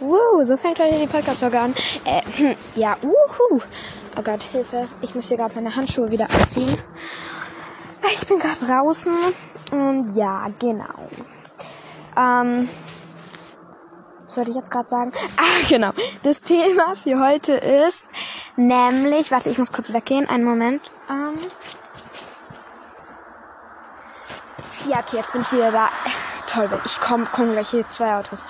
Woo, so fängt heute die Podcast-Folge an. Äh, hm, ja, uhu. Oh Gott, Hilfe. Ich muss hier gerade meine Handschuhe wieder anziehen. Ich bin gerade draußen. Und ja, genau. Ähm, was wollte ich jetzt gerade sagen? Ah, genau. Das Thema für heute ist nämlich, warte, ich muss kurz weggehen. Einen Moment. Ähm, ja, okay, jetzt bin ich wieder da. Toll, ich komme, kommen gleich hier zwei Autos.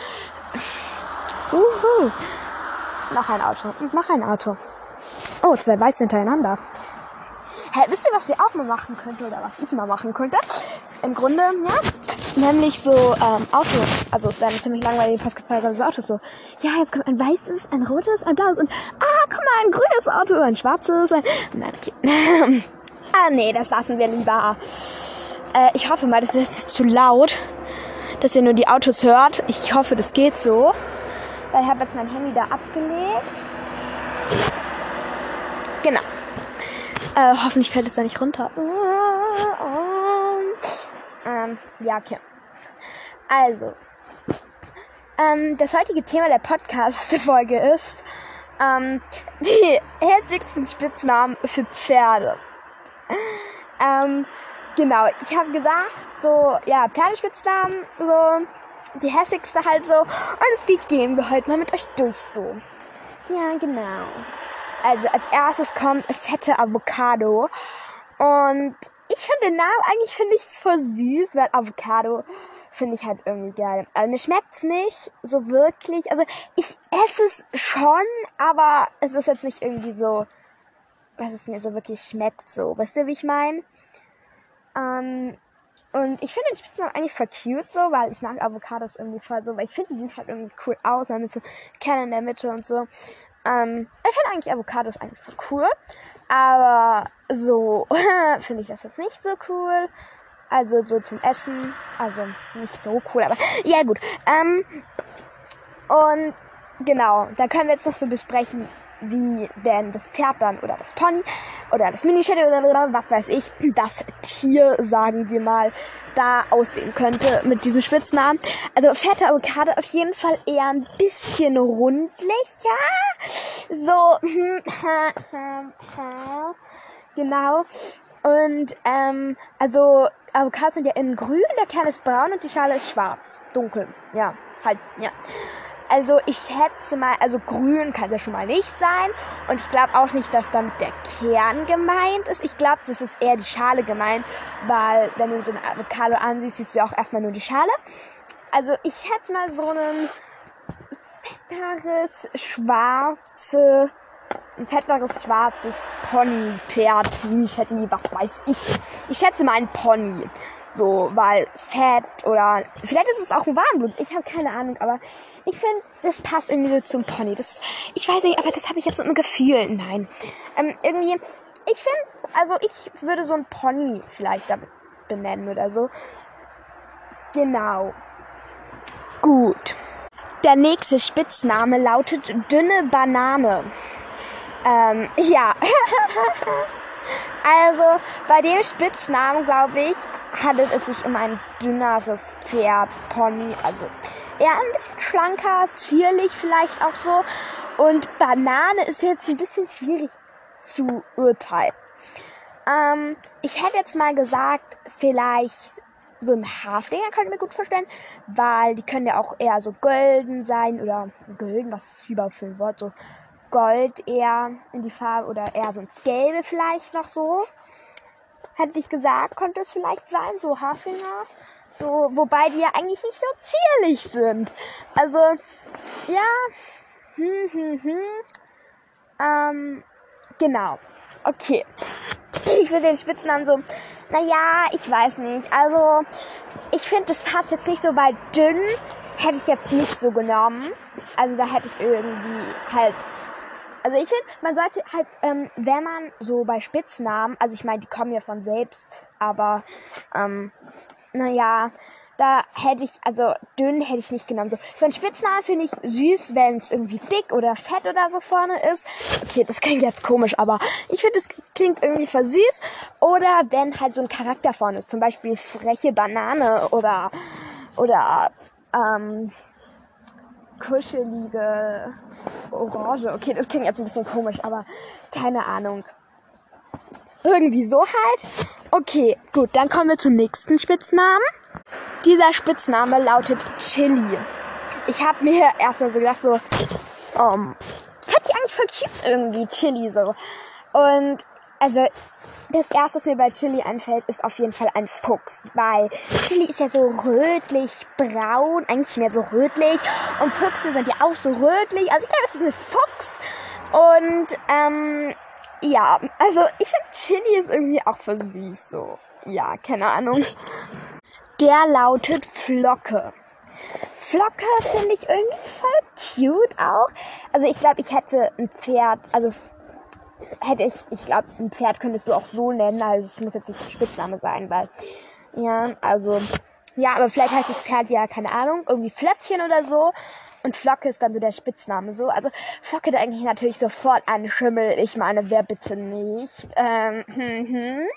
Uhu. Noch ein Auto. Und noch ein Auto. Oh, zwei Weiß hintereinander. Hä, wisst ihr, was ihr auch mal machen könnt oder was ich mal machen könnte? Im Grunde, ja. Nämlich so ähm, Autos. Also es wären ziemlich langweilige Passgefolge so Autos so. Ja, jetzt kommt ein weißes, ein rotes, ein blaues und ah, guck mal, ein grünes Auto, ein schwarzes. Ein, nein, okay. ah, nee, das lassen wir lieber. Äh, ich hoffe mal, das ist jetzt zu laut, dass ihr nur die Autos hört. Ich hoffe, das geht so. Weil ich habe jetzt mein Handy da abgelegt. Genau. Äh, hoffentlich fällt es da nicht runter. Ähm, ja, okay. Also. Ähm, das heutige Thema der Podcast-Folge ist ähm, die herzigsten Spitznamen für Pferde. Ähm, genau, ich habe gesagt, so, ja, Pferdespitznamen, so, die hässlichste halt so. Und die gehen wir heute mal mit euch durch so. Ja, genau. Also als erstes kommt fette Avocado. Und ich finde den Namen eigentlich finde ich voll süß, weil Avocado finde ich halt irgendwie geil. Also mir schmeckt's nicht so wirklich. Also ich esse es schon, aber es ist jetzt nicht irgendwie so, was es mir so wirklich schmeckt so. Weißt du, wie ich meine? Ähm, und ich finde den Spitznamen eigentlich voll cute so, weil ich mag Avocados irgendwie voll so, weil ich finde, die sehen halt irgendwie cool aus, mit so Kern in der Mitte und so. Ähm, ich finde eigentlich Avocados eigentlich voll cool. Aber so finde ich das jetzt nicht so cool. Also so zum Essen. Also nicht so cool, aber ja gut. Ähm, und genau, da können wir jetzt noch so besprechen, wie denn das Pferd dann oder das Pony oder das Minischädel oder was weiß ich, das Tier, sagen wir mal, da aussehen könnte mit diesem Spitznamen. Also fette Avocado auf jeden Fall eher ein bisschen rundlicher. So, genau. Und ähm, also Avocados sind ja innen grün, der Kern ist braun und die Schale ist schwarz, dunkel. Ja, halt, ja. Also ich schätze mal, also grün kann das schon mal nicht sein. Und ich glaube auch nicht, dass damit der Kern gemeint ist. Ich glaube, das ist eher die Schale gemeint, weil wenn du so eine Avocado ansiehst, siehst du ja auch erstmal nur die Schale. Also ich schätze mal so ein fetteres, schwarze, ein fetteres, schwarzes Pony-Pferd, Mini-Shetty, was weiß ich. Ich schätze mal ein Pony. So, weil Fett oder vielleicht ist es auch ein Warmblut. Ich habe keine Ahnung, aber ich finde, das passt irgendwie so zum Pony. Das, ich weiß nicht, aber das habe ich jetzt so ein Gefühl. Nein. Ähm, irgendwie, ich finde, also ich würde so ein Pony vielleicht damit benennen oder so. Genau. Gut. Der nächste Spitzname lautet dünne Banane. Ähm, ja. also bei dem Spitznamen, glaube ich, handelt es sich um ein dünneres Pferd, Pony. Also eher ein bisschen schlanker, zierlich vielleicht auch so. Und Banane ist jetzt ein bisschen schwierig zu urteilen. Ähm, ich hätte jetzt mal gesagt, vielleicht so ein Haflinger könnte ich mir gut vorstellen, weil die können ja auch eher so golden sein oder golden, was ist überhaupt für ein Wort, so Gold eher in die Farbe oder eher so ins Gelbe vielleicht noch so. Hätte ich gesagt, könnte es vielleicht sein, so Haflinger. So, wobei die ja eigentlich nicht so zierlich sind. Also, ja. Hm, hm, hm. Ähm, genau. Okay. Ich finde den Spitznamen so, naja, ich weiß nicht. Also, ich finde, das passt jetzt nicht so, weil dünn hätte ich jetzt nicht so genommen. Also, da hätte ich irgendwie halt also ich finde, man sollte halt, ähm, wenn man so bei Spitznamen, also ich meine, die kommen ja von selbst, aber ähm, naja, da hätte ich, also dünn hätte ich nicht genommen. So, für einen Spitznamen finde ich süß, wenn es irgendwie dick oder fett oder so vorne ist. Okay, das klingt jetzt komisch, aber ich finde, es klingt irgendwie voll süß. Oder wenn halt so ein Charakter vorne ist, zum Beispiel freche Banane oder, oder, ähm, kuschelige Orange. Okay, das klingt jetzt ein bisschen komisch, aber keine Ahnung. Irgendwie so halt. Okay, gut, dann kommen wir zum nächsten Spitznamen. Dieser Spitzname lautet Chili. Ich habe mir erst mal so gedacht, so, um, fand die eigentlich voll cute irgendwie, Chili so. Und also das erste, was mir bei Chili einfällt, ist auf jeden Fall ein Fuchs, weil Chili ist ja so rötlich braun, eigentlich mehr so rötlich und Füchse sind ja auch so rötlich. Also ich glaube, es ist ein Fuchs und ähm, ja, also ich finde Chili ist irgendwie auch für süß so. Ja, keine Ahnung. Der lautet Flocke. Flocke finde ich irgendwie voll cute auch. Also ich glaube, ich hätte ein Pferd, also hätte ich, ich glaube, ein Pferd könntest du auch so nennen, also es muss jetzt nicht Spitzname sein, weil, ja, also, ja, aber vielleicht heißt das Pferd ja, keine Ahnung, irgendwie Flöckchen oder so. Und Flocke ist dann so der Spitzname so. Also Flocke denke ich natürlich sofort an Schimmel. Ich meine, wer bitte nicht? Ähm, hm, hm.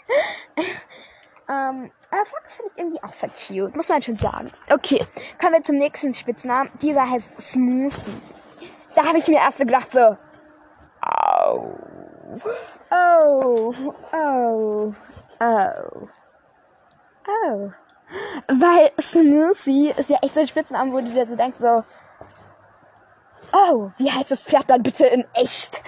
ähm, aber Flocke finde ich irgendwie auch voll cute, muss man schon sagen. Okay, kommen wir zum nächsten Spitznamen. Dieser heißt Smoothie. Da habe ich mir erst so gedacht so, au. Oh, oh, oh, oh. Weil Smoothie ist ja echt so ein Spitzname, wo du dir so denkst, so, oh, wie heißt das Pferd dann bitte in echt?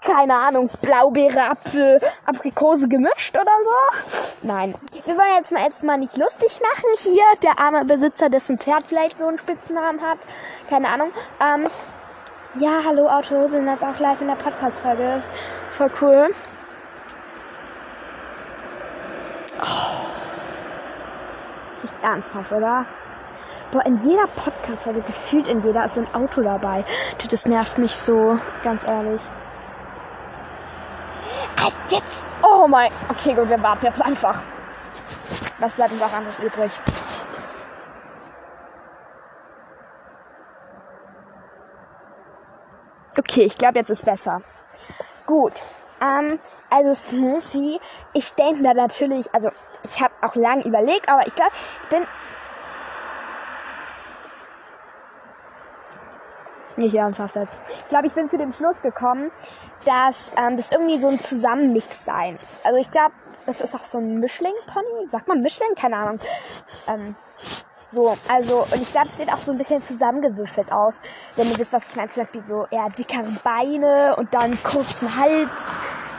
Keine Ahnung, Blaubeere, Apfel, Aprikose gemischt oder so? Nein. Wir wollen jetzt mal, jetzt mal nicht lustig machen hier. Der arme Besitzer, dessen Pferd vielleicht so einen Spitznamen hat. Keine Ahnung. Ähm, ja, hallo Auto, sind jetzt auch live in der Podcast-Folge. Voll cool. Oh. Ist nicht ernsthaft, oder? Boah, in jeder Podcast-Folge, gefühlt in jeder, ist so ein Auto dabei. Das nervt mich so, ganz ehrlich. Halt jetzt! Oh mein... Okay, gut, wir warten jetzt einfach. Was bleibt uns auch anderes übrig? Okay, ich glaube, jetzt ist besser. Gut. Ähm, also Smoothie, ich denke da natürlich, also ich habe auch lange überlegt, aber ich glaube, ich bin nicht ernsthaft jetzt. Ich glaube, ich bin zu dem Schluss gekommen, dass ähm, das irgendwie so ein Zusammenmix sein muss. Also ich glaube, das ist auch so ein Mischling-Pony. Sagt man Mischling? Keine Ahnung. Ähm, so, also, und ich glaube, es sieht auch so ein bisschen zusammengewürfelt aus. Wenn ihr wisst, was ich meine, zum Beispiel so eher dickere Beine und dann kurzen Hals,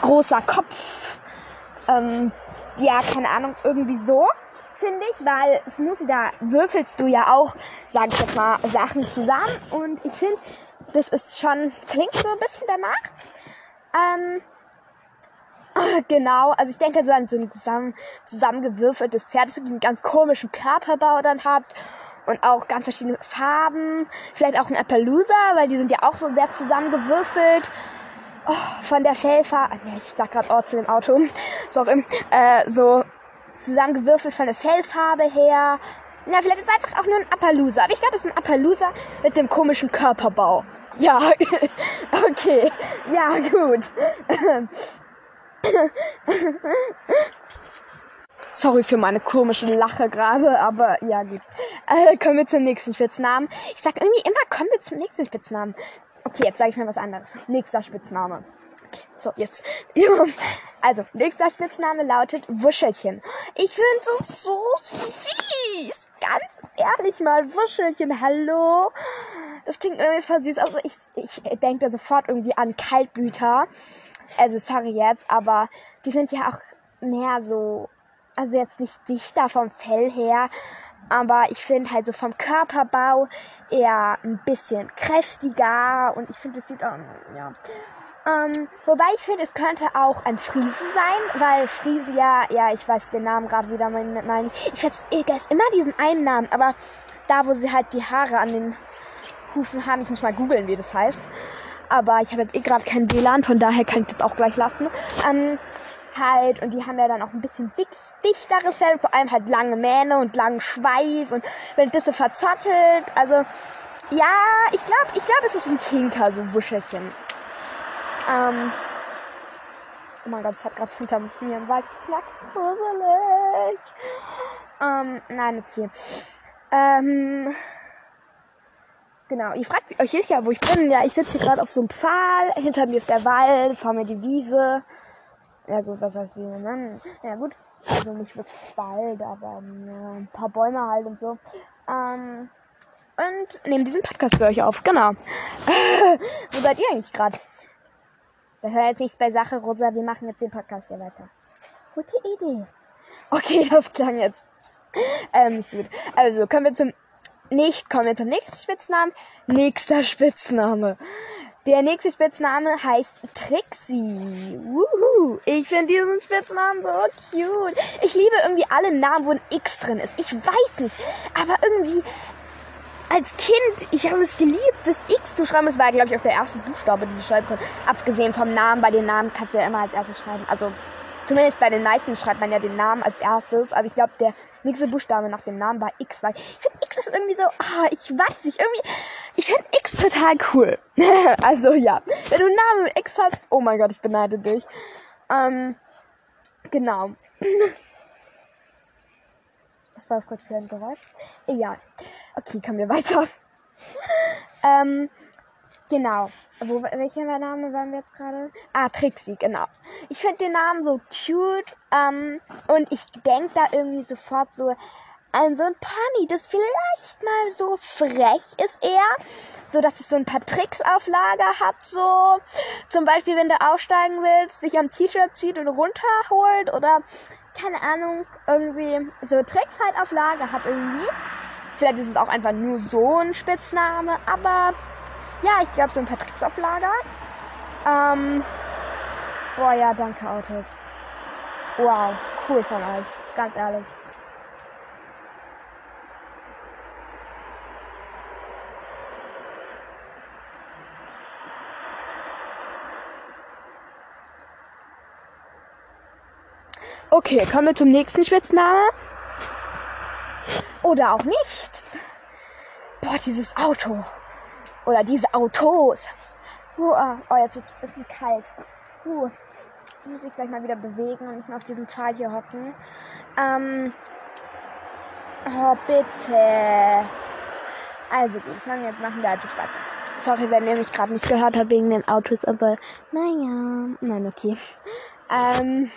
großer Kopf. Ähm, ja, keine Ahnung, irgendwie so, finde ich, weil Smoothie, da würfelst du ja auch, sage ich jetzt mal, Sachen zusammen. Und ich finde, das ist schon, klingt so ein bisschen danach. Ähm, Genau, also ich denke so an so ein zusammen, zusammengewürfeltes Pferd, das wirklich einen ganz komischen Körperbau dann hat und auch ganz verschiedene Farben. Vielleicht auch ein Appaloosa, weil die sind ja auch so sehr zusammengewürfelt. Oh, von der Fellfarbe, ich sag gerade oh zu dem Auto, sorry, äh, so zusammengewürfelt von der Fellfarbe her. Na, vielleicht ist es einfach auch nur ein Appaloosa, aber ich glaube, es ist ein Appaloosa mit dem komischen Körperbau. Ja, okay, ja, gut. Sorry für meine komische Lache gerade, aber ja gut. Äh, kommen wir zum nächsten Spitznamen. Ich sag irgendwie immer, kommen wir zum nächsten Spitznamen. Okay, jetzt sage ich mal was anderes. Nächster Spitzname. Okay, so, jetzt. Also, nächster Spitzname lautet Wuschelchen. Ich finde das so süß. Ganz ehrlich mal, Wuschelchen, hallo. Das klingt irgendwie voll süß. Also, ich, ich denke da sofort irgendwie an Kaltblüter. Also, sorry jetzt, aber die sind ja auch mehr so, also jetzt nicht dichter vom Fell her, aber ich finde halt so vom Körperbau eher ein bisschen kräftiger und ich finde, es sieht auch, ja, ähm, wobei ich finde, es könnte auch ein Friese sein, weil Friesen ja, ja, ich weiß den Namen gerade wieder, mein, ich vergesse immer diesen einen Namen, aber da, wo sie halt die Haare an den Hufen haben, ich muss mal googeln, wie das heißt. Aber ich habe jetzt eh gerade kein WLAN, von daher kann ich das auch gleich lassen. Ähm, halt, und die haben ja dann auch ein bisschen dick, dichteres Fell, vor allem halt lange Mähne und langen Schweif und wenn das so verzottelt, also, ja, ich glaube, ich glaube, es ist ein Tinker, so Wuschelchen. Ähm, oh mein Gott, es hat gerade hinter mir im Wald geknackt. Gruselig. Ähm, nein, okay. Ähm, Genau, ihr fragt euch sicher, wo ich bin. Ja, ich sitze hier gerade auf so einem Pfahl. Hinter mir ist der Wald, vor mir die Wiese. Ja gut, was heißt Wiese? Ne? Ja gut, also nicht wirklich Wald, aber ja, ein paar Bäume halt und so. Ähm, und nehme diesen Podcast für euch auf. Genau. wo seid ihr eigentlich gerade? Das hört jetzt nichts bei Sache, Rosa. Wir machen jetzt den Podcast hier weiter. Gute Idee. Okay, das klang jetzt ähm, so gut. Also, kommen wir zum nicht, kommen wir zum nächsten Spitznamen. Nächster Spitzname. Der nächste Spitzname heißt Trixie. Wuhu. Ich finde diesen Spitznamen so cute. Ich liebe irgendwie alle Namen, wo ein X drin ist. Ich weiß nicht. Aber irgendwie als Kind, ich habe es geliebt, das X zu schreiben. Das war, glaube ich, auch der erste Buchstabe, den ich schreiben konnte. Abgesehen vom Namen. Bei den Namen kannst du ja immer als erstes schreiben. Also zumindest bei den meisten schreibt man ja den Namen als erstes. Aber ich glaube, der nächste Buchstabe nach dem Namen war X, weil ich finde X ist irgendwie so, ah, ich weiß nicht, irgendwie, ich finde X total cool. also ja, wenn du einen Namen mit X hast, oh mein Gott, ich beneide dich. Ähm, genau. Was war das gerade für ein Geräusch? Egal. Okay, kommen wir weiter. ähm, Genau. Wo, welcher Name waren wir jetzt gerade? Ah, Trixie, genau. Ich finde den Namen so cute ähm, und ich denke da irgendwie sofort so an so ein Pony, das vielleicht mal so frech ist eher, so dass es so ein paar Tricks auf Lager hat, so zum Beispiel, wenn du aufsteigen willst, sich am T-Shirt zieht und runterholt oder keine Ahnung, irgendwie so Tricks halt auf Lager hat irgendwie. Vielleicht ist es auch einfach nur so ein Spitzname, aber ja, ich glaube, so ein paar auf Lager. Ähm, boah, ja, danke, Autos. Wow, cool von euch. Ganz ehrlich. Okay, kommen wir zum nächsten Spitzname. Oder auch nicht. Boah, dieses Auto. Oder diese Autos. Uh, oh, jetzt wird es ein bisschen kalt. Uh, muss ich gleich mal wieder bewegen und nicht mehr auf diesem Pfahl hier hocken. Ähm. Oh, bitte. Also gut, dann jetzt machen wir also weiter. Sorry, wenn ihr mich gerade nicht gehört habt wegen den Autos, aber naja. Nein, okay. Ähm,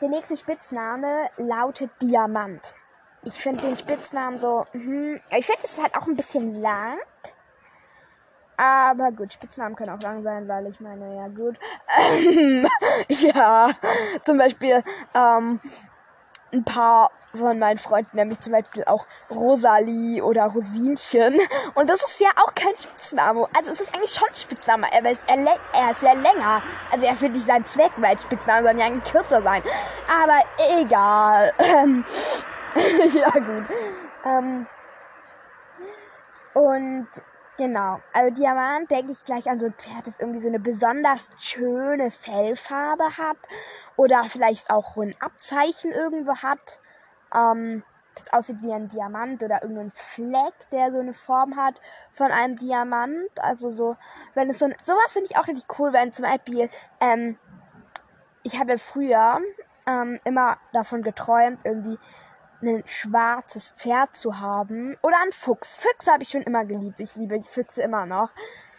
der nächste Spitzname lautet Diamant ich finde den Spitznamen so, hm, ich finde es halt auch ein bisschen lang. Aber gut, Spitznamen können auch lang sein, weil ich meine, ja gut. ja, zum Beispiel ähm, ein paar von meinen Freunden, nämlich zum Beispiel auch Rosalie oder Rosinchen. Und das ist ja auch kein Spitzname. Also es ist eigentlich schon ein Spitzname, aber es, er, er ist ja länger. Also er findet nicht seinen Zweck, weil Spitznamen sollen ja eigentlich kürzer sein. Aber egal. ja, gut. Ähm, und genau, also Diamant denke ich gleich an so ein Pferd, das irgendwie so eine besonders schöne Fellfarbe hat oder vielleicht auch ein Abzeichen irgendwo hat, ähm, das aussieht wie ein Diamant oder irgendein Fleck, der so eine Form hat von einem Diamant. Also so, wenn es so ein, sowas finde ich auch richtig cool, wenn zum Beispiel, ähm, ich habe früher ähm, immer davon geträumt, irgendwie ein schwarzes Pferd zu haben. Oder ein Fuchs. Füchse habe ich schon immer geliebt. Ich liebe Füchse immer noch.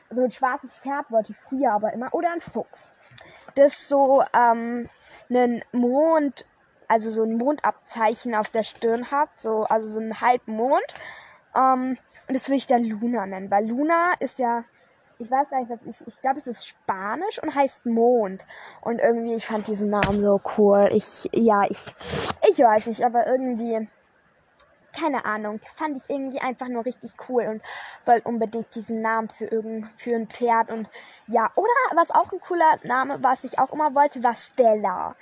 So ein schwarzes Pferd wollte ich früher aber immer. Oder ein Fuchs. Das so ähm, einen Mond, also so ein Mondabzeichen auf der Stirn hat. So, also so ein Halbmond. Ähm, und das will ich dann Luna nennen. Weil Luna ist ja ich weiß gar nicht, was ich, ich glaube, es ist Spanisch und heißt Mond. Und irgendwie, ich fand diesen Namen so cool. Ich, ja, ich, ich weiß nicht, aber irgendwie, keine Ahnung, fand ich irgendwie einfach nur richtig cool und wollte unbedingt diesen Namen für irgend, für ein Pferd und ja, oder was auch ein cooler Name, was ich auch immer wollte, war Stella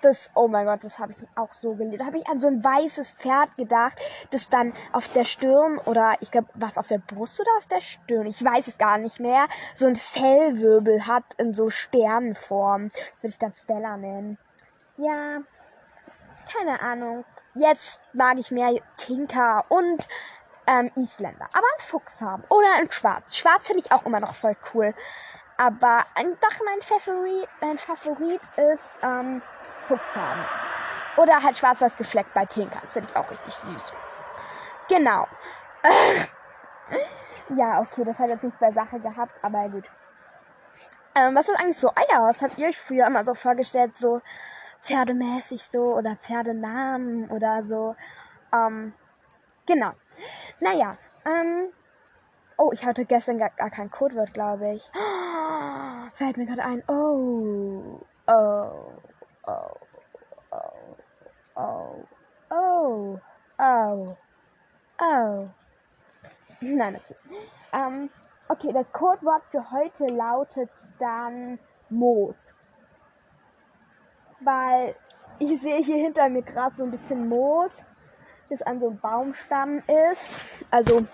das, oh mein Gott, das habe ich auch so geliebt. Da habe ich an so ein weißes Pferd gedacht, das dann auf der Stirn oder ich glaube, was auf der Brust oder auf der Stirn, ich weiß es gar nicht mehr, so ein Fellwirbel hat in so Sternenform. Das würde ich dann Stella nennen. Ja, keine Ahnung. Jetzt mag ich mehr Tinker und ähm, Isländer. Aber ein Fuchsfarben oder ein Schwarz. Schwarz finde ich auch immer noch voll cool. Aber ein, doch mein Favorit, mein Favorit ist ähm, Fuchsfarben. Oder halt schwarz-weiß gefleckt bei Tinker. Das finde ich auch richtig süß. Genau. ja, okay, das hat jetzt nicht bei Sache gehabt, aber gut. Ähm, was ist eigentlich so Eier? Was habt ihr euch früher immer so vorgestellt, so pferdemäßig so oder Pferdenamen oder so? Ähm, genau. Naja, ähm, oh, ich hatte gestern gar, gar kein Codewort, glaube ich. Oh, fällt mir gerade ein. Oh, oh, oh, oh, oh, oh, oh. Nein, okay. Ähm, okay, das Codewort für heute lautet dann Moos. Weil ich sehe hier hinter mir gerade so ein bisschen Moos, das an so einem Baumstamm ist. Also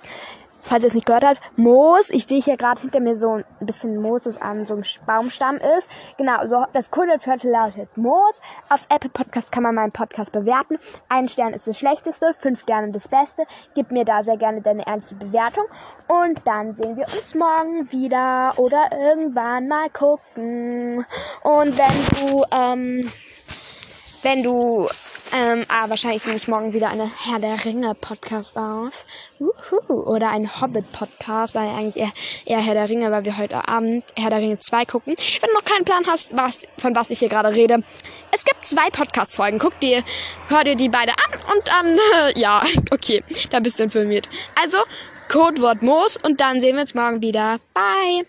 falls ihr es nicht gehört habt, Moos. Ich sehe hier gerade hinter mir so ein bisschen Moos, das an so einem Baumstamm ist. Genau, so das Kundenviertel lautet Moos. Auf Apple Podcast kann man meinen Podcast bewerten. Ein Stern ist das Schlechteste, fünf Sterne das Beste. Gib mir da sehr gerne deine ernste Bewertung. Und dann sehen wir uns morgen wieder oder irgendwann mal gucken. Und wenn du, ähm, wenn du ähm, ah, wahrscheinlich nehme ich morgen wieder eine Herr der Ringe Podcast auf. Uhu. Oder ein Hobbit Podcast, weil eigentlich eher, eher Herr der Ringe, weil wir heute Abend Herr der Ringe 2 gucken. Wenn du noch keinen Plan hast, was, von was ich hier gerade rede. Es gibt zwei Podcast-Folgen. Guck dir, hör dir die beide an und dann, äh, ja, okay, da bist du informiert. Also, Codewort Moos und dann sehen wir uns morgen wieder. Bye!